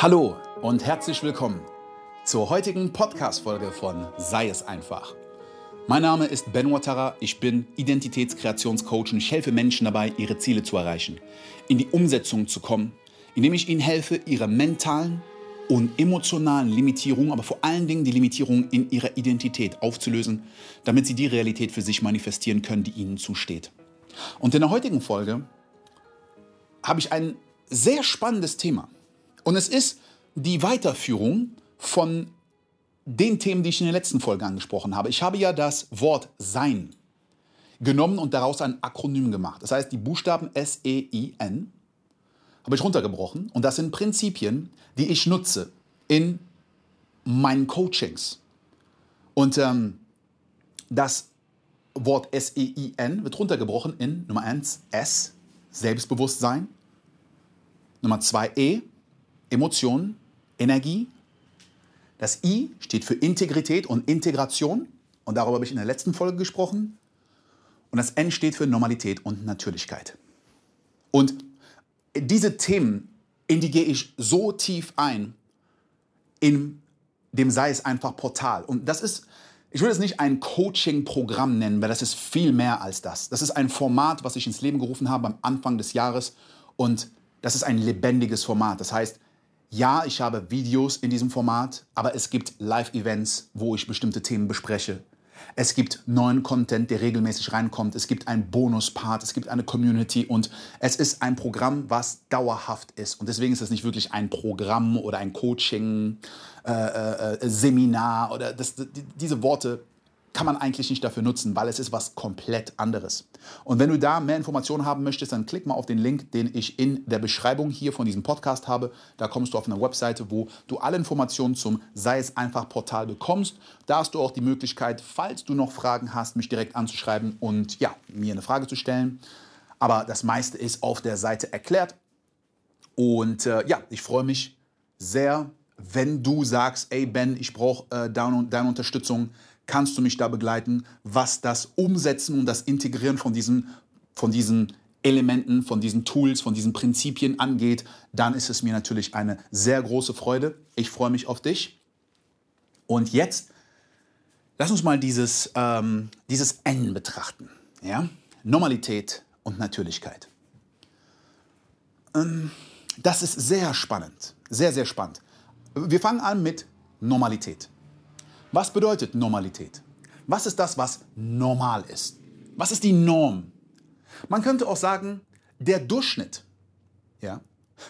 Hallo und herzlich willkommen zur heutigen Podcast-Folge von Sei es einfach. Mein Name ist Ben Watara, ich bin Identitätskreationscoach und ich helfe Menschen dabei, ihre Ziele zu erreichen, in die Umsetzung zu kommen, indem ich ihnen helfe, ihre mentalen und emotionalen Limitierungen, aber vor allen Dingen die Limitierungen in ihrer Identität aufzulösen, damit sie die Realität für sich manifestieren können, die ihnen zusteht. Und in der heutigen Folge habe ich ein sehr spannendes Thema. Und es ist die Weiterführung von den Themen, die ich in der letzten Folge angesprochen habe. Ich habe ja das Wort Sein genommen und daraus ein Akronym gemacht. Das heißt, die Buchstaben S-E-I-N habe ich runtergebrochen und das sind Prinzipien, die ich nutze in meinen Coachings. Und ähm, das Wort S-E-I-N wird runtergebrochen in Nummer 1 S, Selbstbewusstsein. Nummer 2 E, Emotionen, Energie. Das I steht für Integrität und Integration. Und darüber habe ich in der letzten Folge gesprochen. Und das N steht für Normalität und Natürlichkeit. Und diese Themen, in die gehe ich so tief ein, in dem sei es einfach Portal. Und das ist, ich würde es nicht ein Coaching-Programm nennen, weil das ist viel mehr als das. Das ist ein Format, was ich ins Leben gerufen habe am Anfang des Jahres. Und das ist ein lebendiges Format. Das heißt, ja, ich habe Videos in diesem Format, aber es gibt Live-Events, wo ich bestimmte Themen bespreche. Es gibt neuen Content, der regelmäßig reinkommt. Es gibt einen Bonus-Part, es gibt eine Community und es ist ein Programm, was dauerhaft ist. Und deswegen ist es nicht wirklich ein Programm oder ein Coaching, äh, äh, äh Seminar oder das, die, diese Worte kann man eigentlich nicht dafür nutzen, weil es ist was komplett anderes. Und wenn du da mehr Informationen haben möchtest, dann klick mal auf den Link, den ich in der Beschreibung hier von diesem Podcast habe. Da kommst du auf eine Webseite, wo du alle Informationen zum Sei es einfach Portal bekommst. Da hast du auch die Möglichkeit, falls du noch Fragen hast, mich direkt anzuschreiben und ja, mir eine Frage zu stellen. Aber das meiste ist auf der Seite erklärt. Und äh, ja, ich freue mich sehr, wenn du sagst, ey Ben, ich brauche äh, deine, deine Unterstützung kannst du mich da begleiten, was das Umsetzen und das Integrieren von diesen, von diesen Elementen, von diesen Tools, von diesen Prinzipien angeht, dann ist es mir natürlich eine sehr große Freude. Ich freue mich auf dich. Und jetzt lass uns mal dieses, ähm, dieses N betrachten. Ja? Normalität und Natürlichkeit. Ähm, das ist sehr spannend, sehr, sehr spannend. Wir fangen an mit Normalität. Was bedeutet Normalität? Was ist das, was normal ist? Was ist die Norm? Man könnte auch sagen, der Durchschnitt. Ja?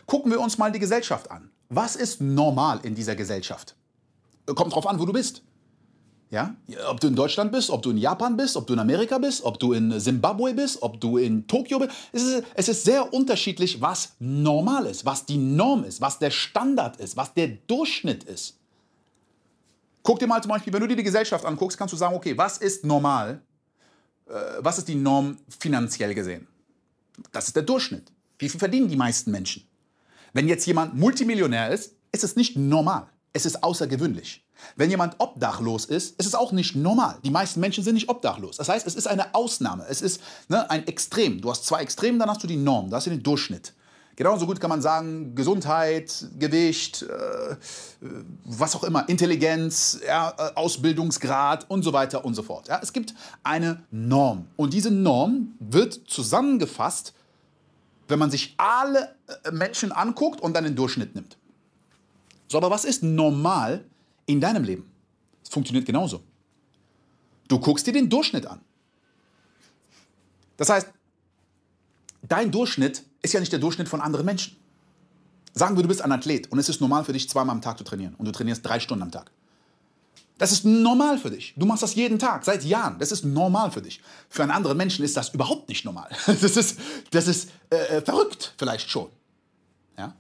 Gucken wir uns mal die Gesellschaft an. Was ist normal in dieser Gesellschaft? Kommt drauf an, wo du bist. Ja? Ob du in Deutschland bist, ob du in Japan bist, ob du in Amerika bist, ob du in Simbabwe bist, ob du in Tokio bist. Es ist, es ist sehr unterschiedlich, was normal ist, was die Norm ist, was der Standard ist, was der Durchschnitt ist. Guck dir mal zum Beispiel, wenn du dir die Gesellschaft anguckst, kannst du sagen, okay, was ist normal? Äh, was ist die Norm finanziell gesehen? Das ist der Durchschnitt. Wie viel verdienen die meisten Menschen? Wenn jetzt jemand Multimillionär ist, ist es nicht normal. Es ist außergewöhnlich. Wenn jemand obdachlos ist, ist es auch nicht normal. Die meisten Menschen sind nicht obdachlos. Das heißt, es ist eine Ausnahme. Es ist ne, ein Extrem. Du hast zwei Extremen, dann hast du die Norm. Du hast den Durchschnitt. Genauso gut kann man sagen, Gesundheit, Gewicht, äh, was auch immer, Intelligenz, ja, äh, Ausbildungsgrad und so weiter und so fort. Ja, es gibt eine Norm. Und diese Norm wird zusammengefasst, wenn man sich alle äh, Menschen anguckt und dann den Durchschnitt nimmt. So, aber was ist normal in deinem Leben? Es funktioniert genauso. Du guckst dir den Durchschnitt an. Das heißt, dein Durchschnitt ist ja nicht der Durchschnitt von anderen Menschen. Sagen wir, du bist ein Athlet und es ist normal für dich, zweimal am Tag zu trainieren und du trainierst drei Stunden am Tag. Das ist normal für dich. Du machst das jeden Tag, seit Jahren. Das ist normal für dich. Für einen anderen Menschen ist das überhaupt nicht normal. Das ist, das ist äh, äh, verrückt vielleicht schon. Ja?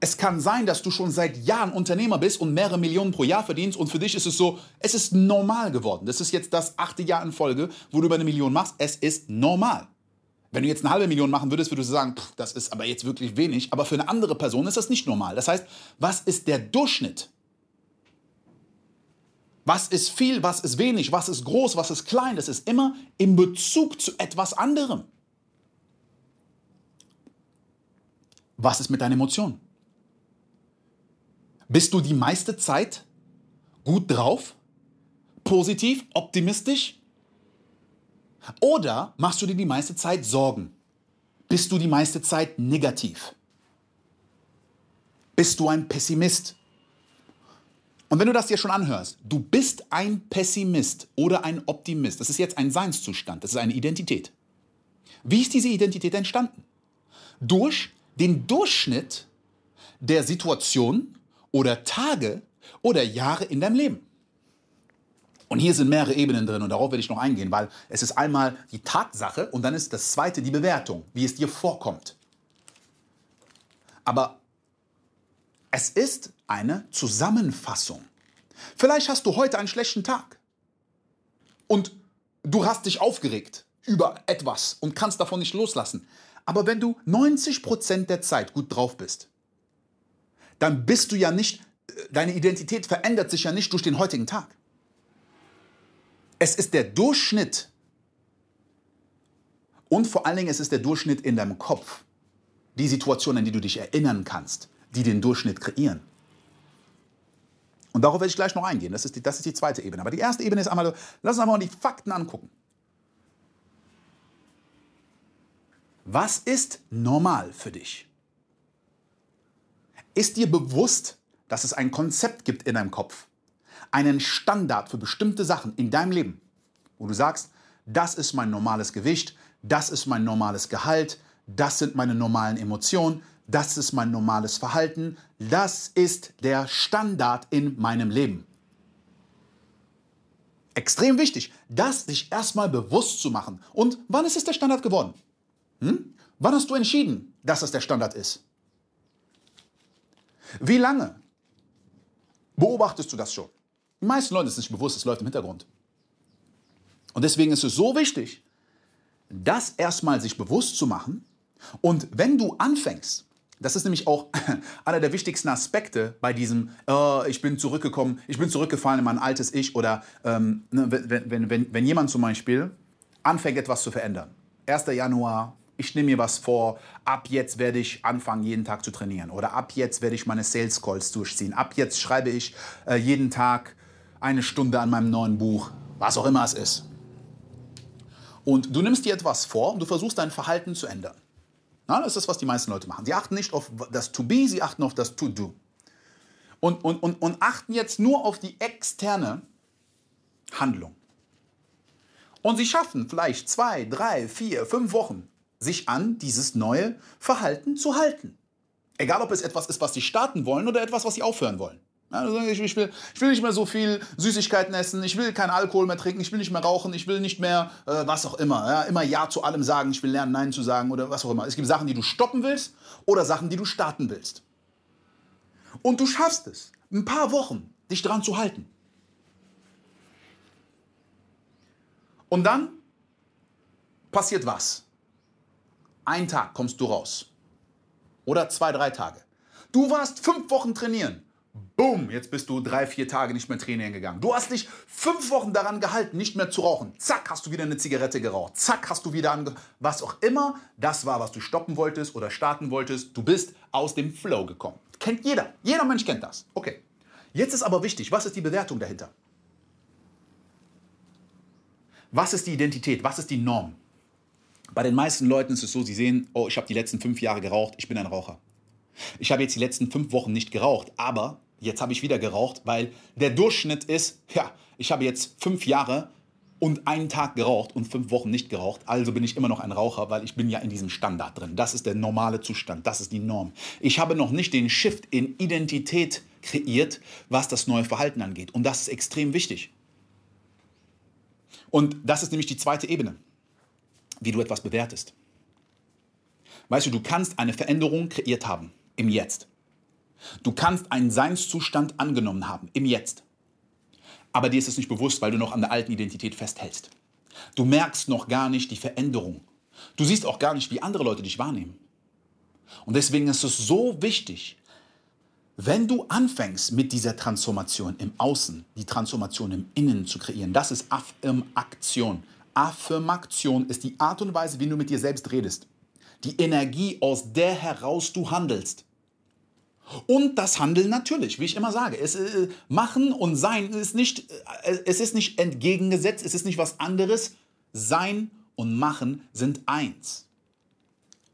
Es kann sein, dass du schon seit Jahren Unternehmer bist und mehrere Millionen pro Jahr verdienst und für dich ist es so, es ist normal geworden. Das ist jetzt das achte Jahr in Folge, wo du über eine Million machst. Es ist normal. Wenn du jetzt eine halbe Million machen würdest, würdest du sagen, pff, das ist aber jetzt wirklich wenig. Aber für eine andere Person ist das nicht normal. Das heißt, was ist der Durchschnitt? Was ist viel, was ist wenig, was ist groß, was ist klein? Das ist immer in Bezug zu etwas anderem. Was ist mit deinen Emotionen? Bist du die meiste Zeit gut drauf? Positiv? Optimistisch? Oder machst du dir die meiste Zeit Sorgen? Bist du die meiste Zeit negativ? Bist du ein Pessimist? Und wenn du das dir schon anhörst, du bist ein Pessimist oder ein Optimist. Das ist jetzt ein Seinszustand, das ist eine Identität. Wie ist diese Identität entstanden? Durch den Durchschnitt der Situation oder Tage oder Jahre in deinem Leben. Und hier sind mehrere Ebenen drin und darauf werde ich noch eingehen, weil es ist einmal die Tatsache und dann ist das zweite die Bewertung, wie es dir vorkommt. Aber es ist eine Zusammenfassung. Vielleicht hast du heute einen schlechten Tag und du hast dich aufgeregt über etwas und kannst davon nicht loslassen. Aber wenn du 90% der Zeit gut drauf bist, dann bist du ja nicht, deine Identität verändert sich ja nicht durch den heutigen Tag. Es ist der Durchschnitt und vor allen Dingen es ist der Durchschnitt in deinem Kopf. Die Situationen, an die du dich erinnern kannst, die den Durchschnitt kreieren. Und darauf werde ich gleich noch eingehen. Das ist die, das ist die zweite Ebene. Aber die erste Ebene ist einmal, lass uns einfach mal die Fakten angucken. Was ist normal für dich? Ist dir bewusst, dass es ein Konzept gibt in deinem Kopf, einen Standard für bestimmte Sachen in deinem Leben, wo du sagst, das ist mein normales Gewicht, das ist mein normales Gehalt, das sind meine normalen Emotionen, das ist mein normales Verhalten, das ist der Standard in meinem Leben. Extrem wichtig, das sich erstmal bewusst zu machen. Und wann ist es der Standard geworden? Hm? Wann hast du entschieden, dass es der Standard ist? Wie lange beobachtest du das schon? Die meisten Leute sind nicht bewusst, es läuft im Hintergrund. Und deswegen ist es so wichtig, das erstmal sich bewusst zu machen. Und wenn du anfängst, das ist nämlich auch einer der wichtigsten Aspekte bei diesem, oh, ich bin zurückgekommen, ich bin zurückgefallen in mein altes Ich oder ähm, ne, wenn, wenn, wenn, wenn jemand zum Beispiel anfängt, etwas zu verändern. 1. Januar, ich nehme mir was vor, ab jetzt werde ich anfangen, jeden Tag zu trainieren oder ab jetzt werde ich meine Sales Calls durchziehen, ab jetzt schreibe ich äh, jeden Tag eine Stunde an meinem neuen Buch, was auch immer es ist. Und du nimmst dir etwas vor und du versuchst dein Verhalten zu ändern. Na, das ist das, was die meisten Leute machen. Sie achten nicht auf das To Be, sie achten auf das To Do. Und, und, und, und achten jetzt nur auf die externe Handlung. Und sie schaffen vielleicht zwei, drei, vier, fünf Wochen, sich an dieses neue Verhalten zu halten. Egal, ob es etwas ist, was sie starten wollen oder etwas, was sie aufhören wollen. Also ich, ich, will, ich, will, nicht mehr so viel Süßigkeiten essen, ich will keinen Alkohol mehr trinken, ich will nicht mehr rauchen, ich will nicht mehr äh, was auch immer. Ja, immer Ja zu allem sagen, ich will lernen, Nein zu sagen oder was auch immer. Es gibt Sachen, die du stoppen willst oder Sachen, die du starten willst. Und du schaffst es, ein paar Wochen dich dran zu halten. Und dann passiert was? Ein Tag kommst du raus. Oder zwei, drei Tage. Du warst fünf Wochen trainieren. Boom, jetzt bist du drei, vier Tage nicht mehr trainieren gegangen. Du hast dich fünf Wochen daran gehalten, nicht mehr zu rauchen. Zack, hast du wieder eine Zigarette geraucht. Zack, hast du wieder ange... Was auch immer das war, was du stoppen wolltest oder starten wolltest. Du bist aus dem Flow gekommen. Kennt jeder. Jeder Mensch kennt das. Okay. Jetzt ist aber wichtig, was ist die Bewertung dahinter? Was ist die Identität? Was ist die Norm? Bei den meisten Leuten ist es so, sie sehen, oh, ich habe die letzten fünf Jahre geraucht, ich bin ein Raucher. Ich habe jetzt die letzten fünf Wochen nicht geraucht, aber jetzt habe ich wieder geraucht, weil der Durchschnitt ist, ja, ich habe jetzt fünf Jahre und einen Tag geraucht und fünf Wochen nicht geraucht, also bin ich immer noch ein Raucher, weil ich bin ja in diesem Standard drin. Das ist der normale Zustand, das ist die Norm. Ich habe noch nicht den Shift in Identität kreiert, was das neue Verhalten angeht. Und das ist extrem wichtig. Und das ist nämlich die zweite Ebene, wie du etwas bewertest. Weißt du, du kannst eine Veränderung kreiert haben im Jetzt. Du kannst einen Seinszustand angenommen haben im Jetzt. Aber dir ist es nicht bewusst, weil du noch an der alten Identität festhältst. Du merkst noch gar nicht die Veränderung. Du siehst auch gar nicht, wie andere Leute dich wahrnehmen. Und deswegen ist es so wichtig, wenn du anfängst mit dieser Transformation im Außen, die Transformation im Innen zu kreieren, das ist Affirmation. Affirmation ist die Art und Weise, wie du mit dir selbst redest. Die Energie, aus der heraus du handelst. Und das Handeln natürlich, wie ich immer sage. Es, äh, machen und Sein ist nicht, äh, es ist nicht entgegengesetzt, es ist nicht was anderes. Sein und Machen sind eins.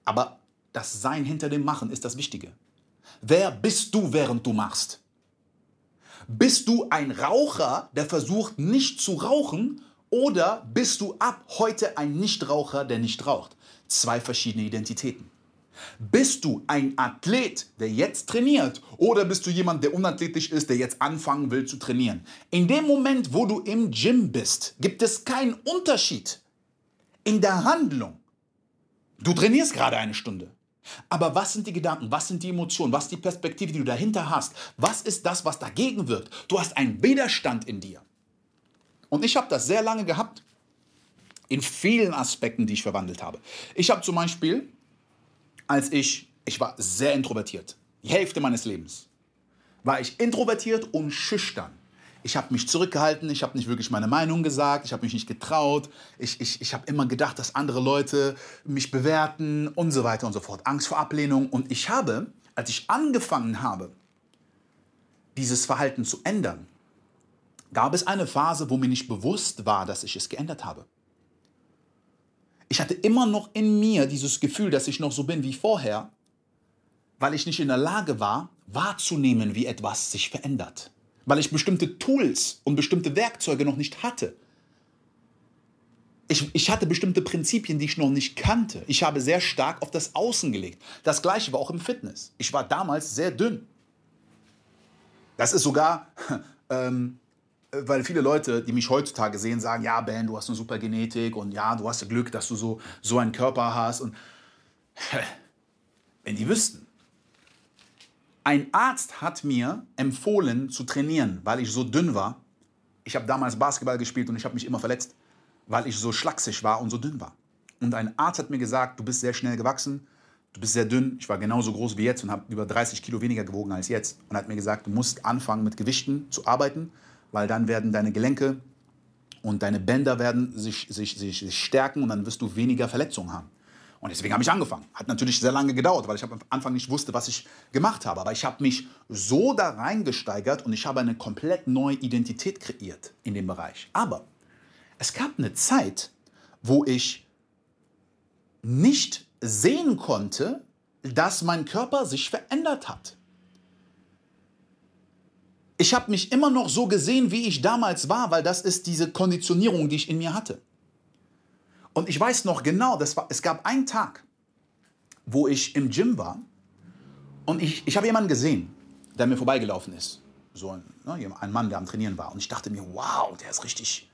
Aber das Sein hinter dem Machen ist das Wichtige. Wer bist du, während du machst? Bist du ein Raucher, der versucht nicht zu rauchen, oder bist du ab heute ein Nichtraucher, der nicht raucht? Zwei verschiedene Identitäten. Bist du ein Athlet, der jetzt trainiert, oder bist du jemand, der unathletisch ist, der jetzt anfangen will zu trainieren? In dem Moment, wo du im Gym bist, gibt es keinen Unterschied in der Handlung. Du trainierst gerade eine Stunde. Aber was sind die Gedanken, was sind die Emotionen, was ist die Perspektive, die du dahinter hast? Was ist das, was dagegen wirkt? Du hast einen Widerstand in dir. Und ich habe das sehr lange gehabt, in vielen Aspekten, die ich verwandelt habe. Ich habe zum Beispiel, als ich, ich war sehr introvertiert, die Hälfte meines Lebens, war ich introvertiert und schüchtern. Ich habe mich zurückgehalten, ich habe nicht wirklich meine Meinung gesagt, ich habe mich nicht getraut, ich, ich, ich habe immer gedacht, dass andere Leute mich bewerten und so weiter und so fort. Angst vor Ablehnung. Und ich habe, als ich angefangen habe, dieses Verhalten zu ändern, gab es eine Phase, wo mir nicht bewusst war, dass ich es geändert habe. Ich hatte immer noch in mir dieses Gefühl, dass ich noch so bin wie vorher, weil ich nicht in der Lage war, wahrzunehmen, wie etwas sich verändert weil ich bestimmte Tools und bestimmte Werkzeuge noch nicht hatte. Ich, ich, hatte bestimmte Prinzipien, die ich noch nicht kannte. Ich habe sehr stark auf das Außen gelegt. Das gleiche war auch im Fitness. Ich war damals sehr dünn. Das ist sogar, ähm, weil viele Leute, die mich heutzutage sehen, sagen, ja, Ben, du hast eine super Genetik und ja, du hast Glück, dass du so, so einen Körper hast. Und wenn die wüssten, ein Arzt hat mir empfohlen zu trainieren, weil ich so dünn war. Ich habe damals Basketball gespielt und ich habe mich immer verletzt, weil ich so schlaksig war und so dünn war. Und ein Arzt hat mir gesagt, du bist sehr schnell gewachsen, du bist sehr dünn. Ich war genauso groß wie jetzt und habe über 30 Kilo weniger gewogen als jetzt. Und hat mir gesagt, du musst anfangen mit Gewichten zu arbeiten, weil dann werden deine Gelenke und deine Bänder werden sich, sich, sich, sich stärken und dann wirst du weniger Verletzungen haben. Und deswegen habe ich angefangen. Hat natürlich sehr lange gedauert, weil ich am Anfang nicht wusste, was ich gemacht habe. Aber ich habe mich so da reingesteigert und ich habe eine komplett neue Identität kreiert in dem Bereich. Aber es gab eine Zeit, wo ich nicht sehen konnte, dass mein Körper sich verändert hat. Ich habe mich immer noch so gesehen, wie ich damals war, weil das ist diese Konditionierung, die ich in mir hatte. Und ich weiß noch genau, das war, es gab einen Tag, wo ich im Gym war und ich, ich habe jemanden gesehen, der mir vorbeigelaufen ist. So ein, ne, ein Mann, der am Trainieren war. Und ich dachte mir, wow, der ist richtig,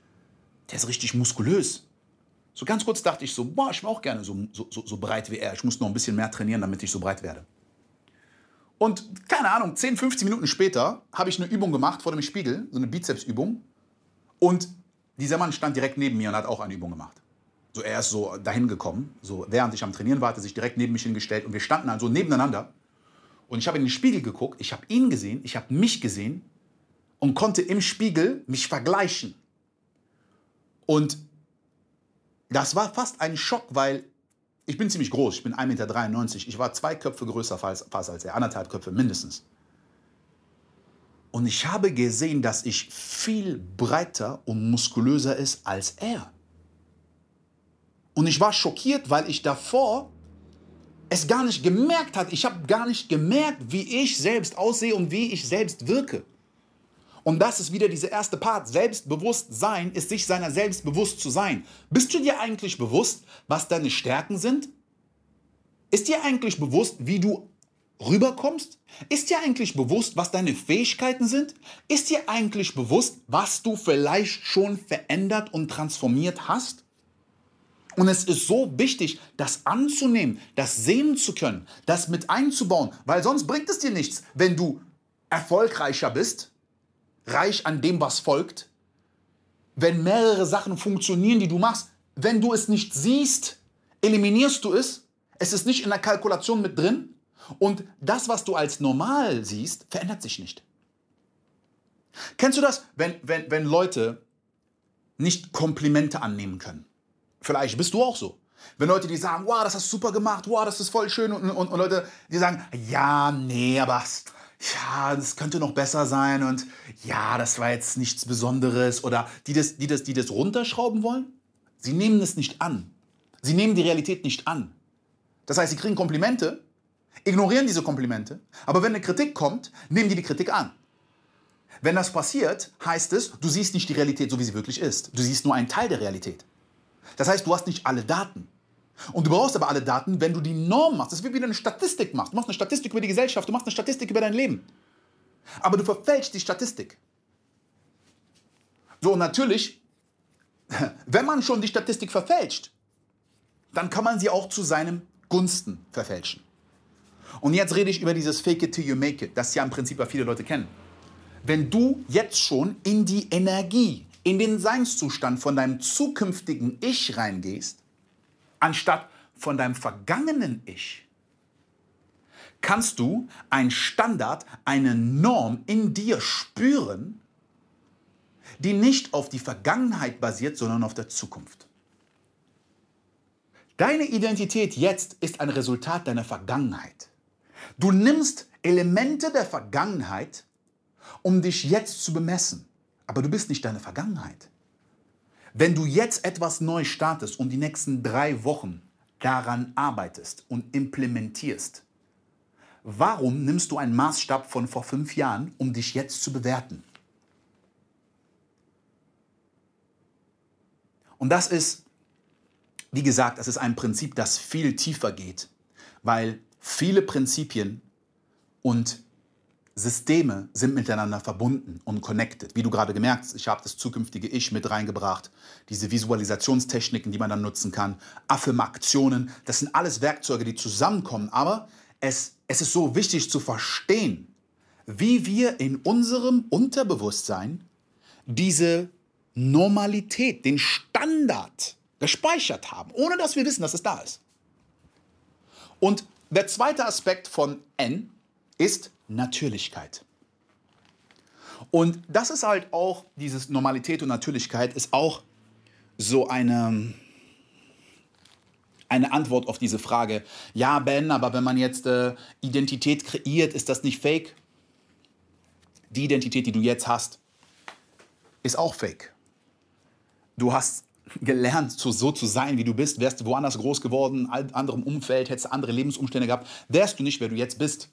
der ist richtig muskulös. So ganz kurz dachte ich so, boah, ich wäre auch gerne so, so, so breit wie er. Ich muss noch ein bisschen mehr trainieren, damit ich so breit werde. Und keine Ahnung, 10, 15 Minuten später habe ich eine Übung gemacht vor dem Spiegel, so eine Bizepsübung. Und dieser Mann stand direkt neben mir und hat auch eine Übung gemacht. So, er ist so dahin gekommen, so während ich am Trainieren war, hat er sich direkt neben mich hingestellt und wir standen also nebeneinander. Und ich habe in den Spiegel geguckt, ich habe ihn gesehen, ich habe mich gesehen und konnte im Spiegel mich vergleichen. Und das war fast ein Schock, weil ich bin ziemlich groß, ich bin 1,93 Meter. Ich war zwei Köpfe größer fast als er, anderthalb Köpfe mindestens. Und ich habe gesehen, dass ich viel breiter und muskulöser ist als er. Und ich war schockiert, weil ich davor es gar nicht gemerkt hat. Ich habe gar nicht gemerkt, wie ich selbst aussehe und wie ich selbst wirke. Und das ist wieder dieser erste Part. Selbstbewusstsein ist sich seiner selbst bewusst zu sein. Bist du dir eigentlich bewusst, was deine Stärken sind? Ist dir eigentlich bewusst, wie du rüberkommst? Ist dir eigentlich bewusst, was deine Fähigkeiten sind? Ist dir eigentlich bewusst, was du vielleicht schon verändert und transformiert hast? Und es ist so wichtig, das anzunehmen, das sehen zu können, das mit einzubauen, weil sonst bringt es dir nichts, wenn du erfolgreicher bist, reich an dem, was folgt, wenn mehrere Sachen funktionieren, die du machst. Wenn du es nicht siehst, eliminierst du es. Es ist nicht in der Kalkulation mit drin. Und das, was du als normal siehst, verändert sich nicht. Kennst du das, wenn, wenn, wenn Leute nicht Komplimente annehmen können? Vielleicht bist du auch so. Wenn Leute, die sagen, wow, das hast du super gemacht, wow, das ist voll schön und, und, und Leute, die sagen, ja, nee, aber ja, das könnte noch besser sein und ja, das war jetzt nichts Besonderes oder die das, die das, die das runterschrauben wollen, sie nehmen es nicht an. Sie nehmen die Realität nicht an. Das heißt, sie kriegen Komplimente, ignorieren diese Komplimente, aber wenn eine Kritik kommt, nehmen die die Kritik an. Wenn das passiert, heißt es, du siehst nicht die Realität so, wie sie wirklich ist. Du siehst nur einen Teil der Realität. Das heißt, du hast nicht alle Daten. Und du brauchst aber alle Daten, wenn du die Norm machst. Das ist wie wenn du eine Statistik machst. Du machst eine Statistik über die Gesellschaft, du machst eine Statistik über dein Leben. Aber du verfälschst die Statistik. So, und natürlich, wenn man schon die Statistik verfälscht, dann kann man sie auch zu seinem Gunsten verfälschen. Und jetzt rede ich über dieses Fake it till you make it, das ja im Prinzip ja viele Leute kennen. Wenn du jetzt schon in die Energie, in den Seinszustand von deinem zukünftigen Ich reingehst, anstatt von deinem vergangenen Ich, kannst du einen Standard, eine Norm in dir spüren, die nicht auf die Vergangenheit basiert, sondern auf der Zukunft. Deine Identität jetzt ist ein Resultat deiner Vergangenheit. Du nimmst Elemente der Vergangenheit, um dich jetzt zu bemessen, aber du bist nicht deine Vergangenheit. Wenn du jetzt etwas neu startest und die nächsten drei Wochen daran arbeitest und implementierst, warum nimmst du einen Maßstab von vor fünf Jahren, um dich jetzt zu bewerten? Und das ist, wie gesagt, das ist ein Prinzip, das viel tiefer geht, weil viele Prinzipien und Systeme sind miteinander verbunden und connected. Wie du gerade gemerkt hast, ich habe das zukünftige Ich mit reingebracht, diese Visualisationstechniken, die man dann nutzen kann, Affirmationen, das sind alles Werkzeuge, die zusammenkommen. Aber es, es ist so wichtig zu verstehen, wie wir in unserem Unterbewusstsein diese Normalität, den Standard gespeichert haben, ohne dass wir wissen, dass es da ist. Und der zweite Aspekt von N ist Natürlichkeit. Und das ist halt auch, dieses Normalität und Natürlichkeit ist auch so eine, eine Antwort auf diese Frage. Ja, Ben, aber wenn man jetzt äh, Identität kreiert, ist das nicht fake? Die Identität, die du jetzt hast, ist auch fake. Du hast gelernt, so, zu sein, wie du bist, wärst du woanders groß geworden, in anderem Umfeld, hättest andere Lebensumstände gehabt, wärst du nicht, wer du jetzt bist.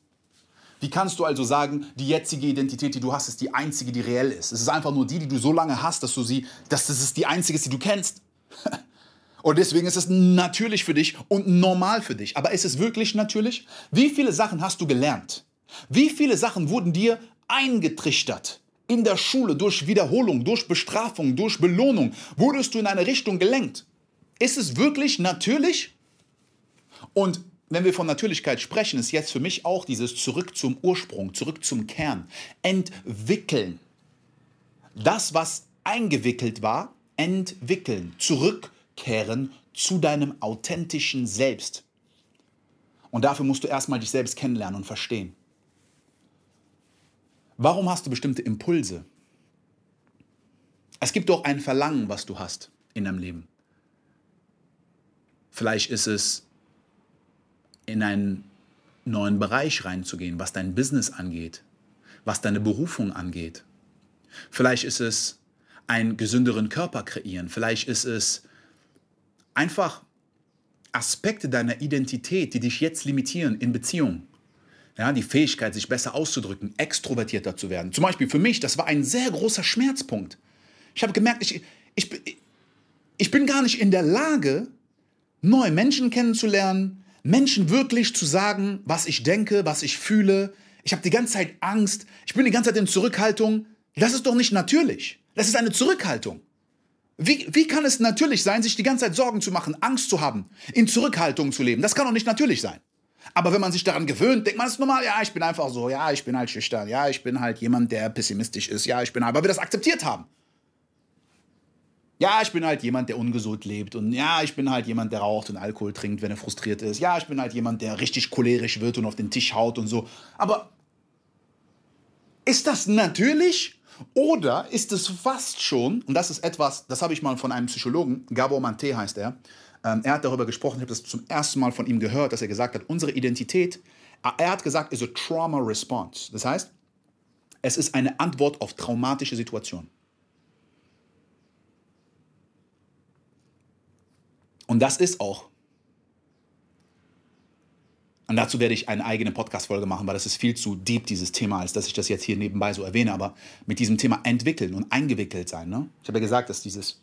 Wie kannst du also sagen, die jetzige Identität, die du hast, ist die einzige, die reell ist? Es ist einfach nur die, die du so lange hast, dass du sie, dass das ist die einzige ist, die du kennst. Und deswegen ist es natürlich für dich und normal für dich. Aber ist es wirklich natürlich? Wie viele Sachen hast du gelernt? Wie viele Sachen wurden dir eingetrichtert? In der Schule, durch Wiederholung, durch Bestrafung, durch Belohnung, wurdest du in eine Richtung gelenkt. Ist es wirklich natürlich? Und wenn wir von Natürlichkeit sprechen, ist jetzt für mich auch dieses Zurück zum Ursprung, zurück zum Kern. Entwickeln. Das, was eingewickelt war, entwickeln. Zurückkehren zu deinem authentischen Selbst. Und dafür musst du erstmal dich selbst kennenlernen und verstehen. Warum hast du bestimmte Impulse? Es gibt doch ein Verlangen, was du hast in deinem Leben. Vielleicht ist es in einen neuen Bereich reinzugehen, was dein Business angeht, was deine Berufung angeht. Vielleicht ist es einen gesünderen Körper kreieren, vielleicht ist es einfach Aspekte deiner Identität, die dich jetzt limitieren in Beziehungen. Ja, die Fähigkeit, sich besser auszudrücken, extrovertierter zu werden. Zum Beispiel für mich, das war ein sehr großer Schmerzpunkt. Ich habe gemerkt, ich, ich, ich bin gar nicht in der Lage, neue Menschen kennenzulernen, Menschen wirklich zu sagen, was ich denke, was ich fühle. Ich habe die ganze Zeit Angst. Ich bin die ganze Zeit in Zurückhaltung. Das ist doch nicht natürlich. Das ist eine Zurückhaltung. Wie, wie kann es natürlich sein, sich die ganze Zeit Sorgen zu machen, Angst zu haben, in Zurückhaltung zu leben? Das kann doch nicht natürlich sein. Aber wenn man sich daran gewöhnt, denkt man, es ist normal, ja, ich bin einfach so, ja, ich bin halt schüchtern, ja, ich bin halt jemand, der pessimistisch ist, ja, ich bin halt, weil wir das akzeptiert haben. Ja, ich bin halt jemand, der ungesund lebt. Und ja, ich bin halt jemand, der raucht und Alkohol trinkt, wenn er frustriert ist. Ja, ich bin halt jemand, der richtig cholerisch wird und auf den Tisch haut und so. Aber ist das natürlich? Oder ist es fast schon, und das ist etwas, das habe ich mal von einem Psychologen, Gabor Mante heißt er, Ähm, er hat darüber gesprochen, ich habe das zum ersten Mal von ihm gehört, dass er gesagt hat, unsere Identität, er hat gesagt, ist a trauma response. Das heißt, es ist eine Antwort auf traumatische Situationen. Und das ist auch. Und dazu werde ich eine eigene Podcast-Folge machen, weil das ist viel zu deep, dieses Thema, als dass ich das jetzt hier nebenbei so erwähne. Aber mit diesem Thema entwickeln und eingewickelt sein. Ne? Ich habe ja gesagt, dass dieses,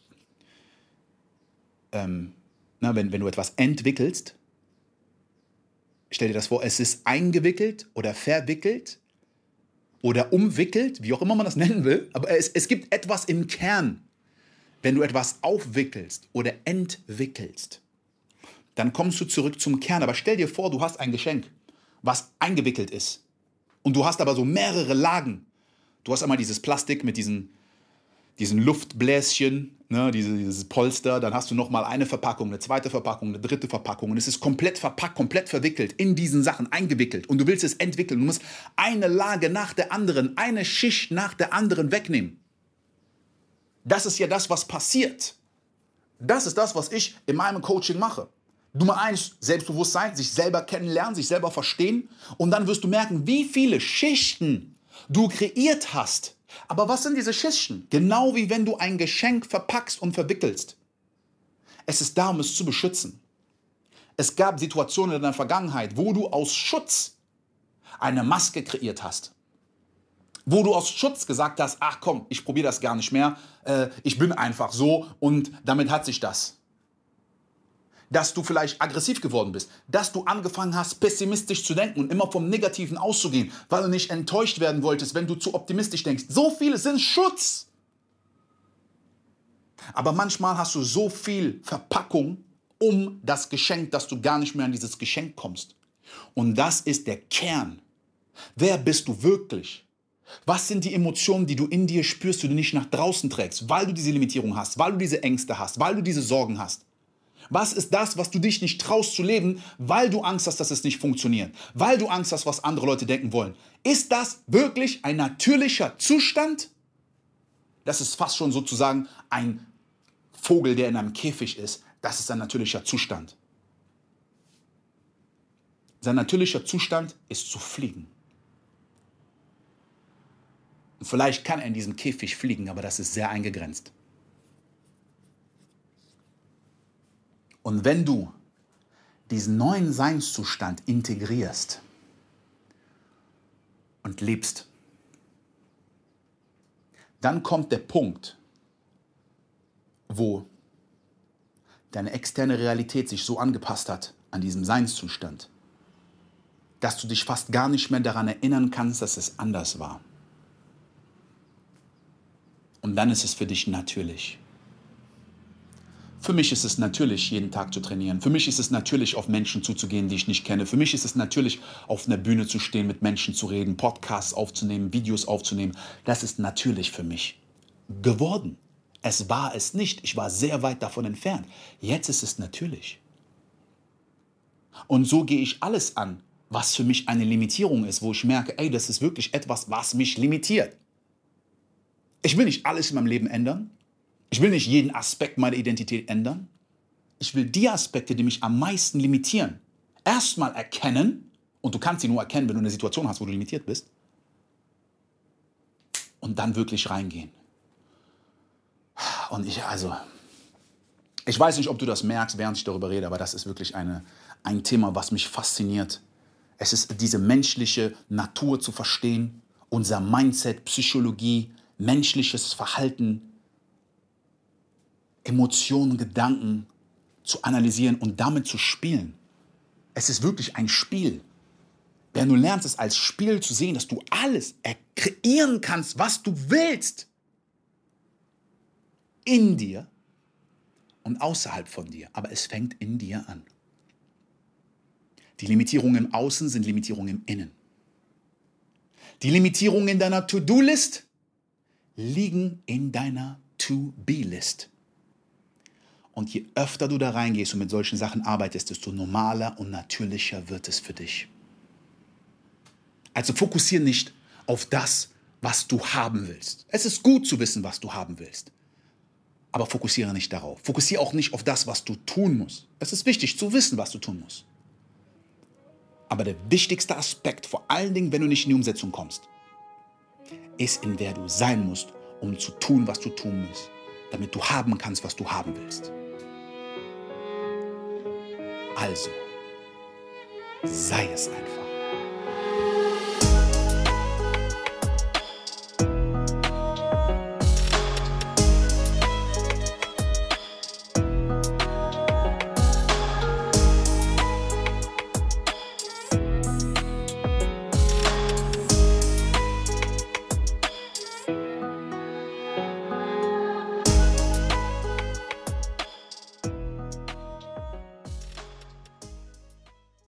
ähm, na, wenn, wenn du etwas entwickelst, stell dir das vor, es ist eingewickelt oder verwickelt oder umwickelt, wie auch immer man das nennen will. Aber es, es gibt etwas im Kern, wenn du etwas aufwickelst oder entwickelst, dann kommst du zurück zum Kern. Aber stell dir vor, du hast ein Geschenk, was eingewickelt ist. Und du hast aber so mehrere Lagen. Du hast einmal dieses Plastik mit diesen, diesen Luftbläschen, ne, diese, dieses Polster. Dann hast du nochmal eine Verpackung, eine zweite Verpackung, eine dritte Verpackung. Und es ist komplett verpackt, komplett verwickelt, in diesen Sachen eingewickelt. Und du willst es entwickeln. Du musst eine Lage nach der anderen, eine Schicht nach der anderen wegnehmen. Das ist ja das, was passiert. Das ist das, was ich in meinem Coaching mache. Nummer eins, Selbstbewusstsein, sich selber kennenlernen, sich selber verstehen. Und dann wirst du merken, wie viele Schichten du kreiert hast. Aber was sind diese Schichten? Genau wie wenn du ein Geschenk verpackst und verwickelst. Es ist da, um es zu beschützen. Es gab Situationen in der Vergangenheit, wo du aus Schutz eine Maske kreiert hast wo du aus Schutz gesagt hast, ach komm, ich probiere das gar nicht mehr, äh, ich bin einfach so und damit hat sich das. Dass du vielleicht aggressiv geworden bist, dass du angefangen hast, pessimistisch zu denken und immer vom Negativen auszugehen, weil du nicht enttäuscht werden wolltest, wenn du zu optimistisch denkst. So viele sind Schutz. Aber manchmal hast du so viel Verpackung um das Geschenk, dass du gar nicht mehr an dieses Geschenk kommst. Und das ist der Kern. Wer bist du wirklich? Was sind die Emotionen, die du in dir spürst, die du nicht nach draußen trägst, weil du diese Limitierung hast, weil du diese Ängste hast, weil du diese Sorgen hast? Was ist das, was du dich nicht traust zu leben, weil du Angst hast, dass es nicht funktioniert, weil du Angst hast, was andere Leute denken wollen? Ist das wirklich ein natürlicher Zustand? Das ist fast schon sozusagen ein Vogel, der in einem Käfig ist. Das ist ein natürlicher Zustand. Sein natürlicher Zustand ist zu fliegen. Vielleicht kann er in diesem Käfig fliegen, aber das ist sehr eingegrenzt. Und wenn du diesen neuen Seinszustand integrierst und lebst, dann kommt der Punkt, wo deine externe Realität sich so angepasst hat an diesem Seinszustand, dass du dich fast gar nicht mehr daran erinnern kannst, dass es anders war. Und dann ist es für dich natürlich. Für mich ist es natürlich, jeden Tag zu trainieren. Für mich ist es natürlich, auf Menschen zuzugehen, die ich nicht kenne. Für mich ist es natürlich, auf einer Bühne zu stehen, mit Menschen zu reden, Podcasts aufzunehmen, Videos aufzunehmen. Das ist natürlich für mich geworden. Es war es nicht. Ich war sehr weit davon entfernt. Jetzt ist es natürlich. Und so gehe ich alles an, was für mich eine Limitierung ist, wo ich merke, ey, das ist wirklich etwas, was mich limitiert. Ich will nicht alles in meinem Leben ändern. Ich will nicht jeden Aspekt meiner Identität ändern. Ich will die Aspekte, die mich am meisten limitieren, erstmal erkennen. Und du kannst sie nur erkennen, wenn du eine Situation hast, wo du limitiert bist. Und dann wirklich reingehen. Und ich, also, ich weiß nicht, ob du das merkst, während ich darüber rede, aber das ist wirklich eine, ein Thema, was mich fasziniert. Es ist diese menschliche Natur zu verstehen, unser Mindset, Psychologie, menschliches Verhalten, Emotionen, Gedanken zu analysieren und damit zu spielen. Es ist wirklich ein Spiel. Wenn du lernst, es als Spiel zu sehen, dass du alles kreieren kannst, was du willst, in dir und außerhalb von dir, aber es fängt in dir an. Die Limitierungen im Außen sind Limitierungen im Innen. Die Limitierungen in deiner To-Do-List liegen in deiner To-Be-List. Und je öfter du da reingehst und mit solchen Sachen arbeitest, desto normaler und natürlicher wird es für dich. Also fokussiere nicht auf das, was du haben willst. Es ist gut zu wissen, was du haben willst. Aber fokussiere nicht darauf. Fokussiere auch nicht auf das, was du tun musst. Es ist wichtig zu wissen, was du tun musst. Aber der wichtigste Aspekt, vor allen Dingen, wenn du nicht in die Umsetzung kommst, ist, in wer du sein musst, um zu tun, was du tun musst, damit du haben kannst, was du haben willst. Also, sei es einfach.